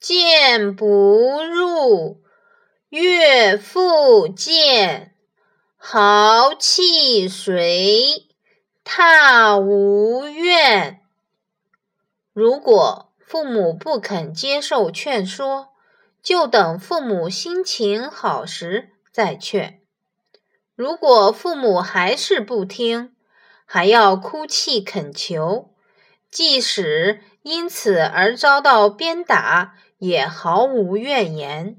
谏不入，悦复谏，豪气随，踏无怨。如果父母不肯接受劝说，就等父母心情好时再劝。如果父母还是不听，还要哭泣恳求，即使因此而遭到鞭打，也毫无怨言。